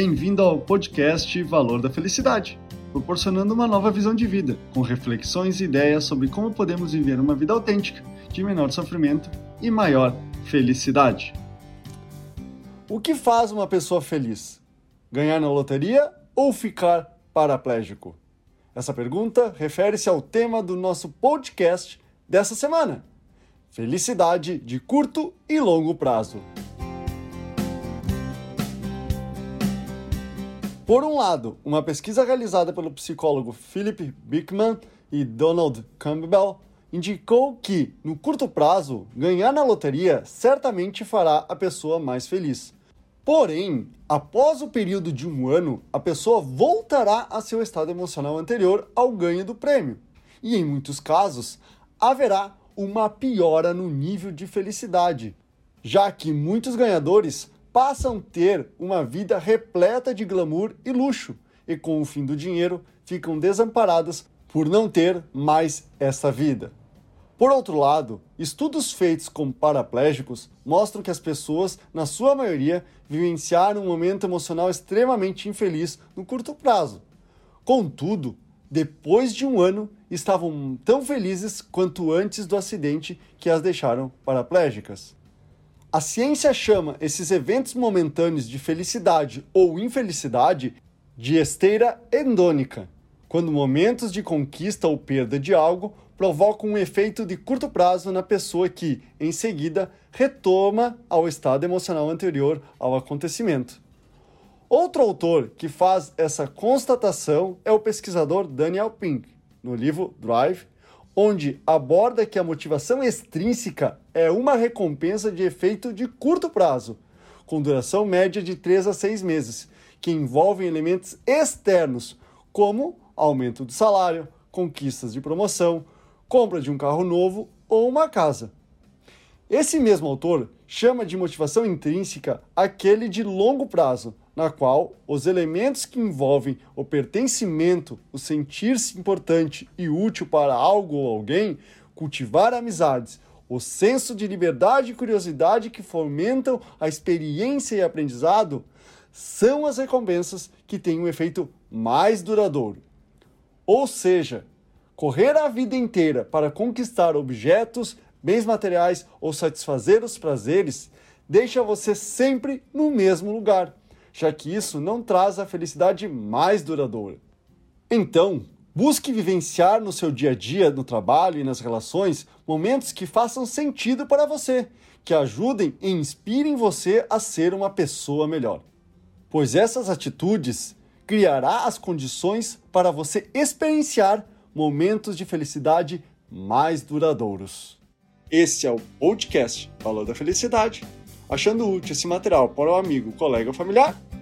Bem-vindo ao podcast Valor da Felicidade, proporcionando uma nova visão de vida, com reflexões e ideias sobre como podemos viver uma vida autêntica, de menor sofrimento e maior felicidade. O que faz uma pessoa feliz? Ganhar na loteria ou ficar paraplégico? Essa pergunta refere-se ao tema do nosso podcast dessa semana: felicidade de curto e longo prazo. Por um lado, uma pesquisa realizada pelo psicólogo Philip Bickman e Donald Campbell indicou que, no curto prazo, ganhar na loteria certamente fará a pessoa mais feliz. Porém, após o período de um ano, a pessoa voltará a seu estado emocional anterior ao ganho do prêmio. E em muitos casos, haverá uma piora no nível de felicidade, já que muitos ganhadores passam a ter uma vida repleta de glamour e luxo, e com o fim do dinheiro ficam desamparadas por não ter mais essa vida. Por outro lado, estudos feitos com paraplégicos mostram que as pessoas, na sua maioria, vivenciaram um momento emocional extremamente infeliz no curto prazo. Contudo, depois de um ano, estavam tão felizes quanto antes do acidente que as deixaram paraplégicas. A ciência chama esses eventos momentâneos de felicidade ou infelicidade de esteira endônica, quando momentos de conquista ou perda de algo provocam um efeito de curto prazo na pessoa que, em seguida, retoma ao estado emocional anterior ao acontecimento. Outro autor que faz essa constatação é o pesquisador Daniel Pink, no livro Drive, onde aborda que a motivação extrínseca é uma recompensa de efeito de curto prazo, com duração média de 3 a 6 meses, que envolvem elementos externos, como aumento do salário, conquistas de promoção, compra de um carro novo ou uma casa. Esse mesmo autor chama de motivação intrínseca aquele de longo prazo, na qual os elementos que envolvem o pertencimento, o sentir-se importante e útil para algo ou alguém, cultivar amizades, o senso de liberdade e curiosidade que fomentam a experiência e aprendizado, são as recompensas que têm um efeito mais duradouro. Ou seja, correr a vida inteira para conquistar objetos, bens materiais ou satisfazer os prazeres deixa você sempre no mesmo lugar, já que isso não traz a felicidade mais duradoura. Então, busque vivenciar no seu dia a dia, no trabalho e nas relações momentos que façam sentido para você, que ajudem e inspirem você a ser uma pessoa melhor. Pois essas atitudes criará as condições para você experienciar momentos de felicidade mais duradouros. Esse é o podcast Valor da Felicidade. Achando útil esse material para o amigo, colega ou familiar,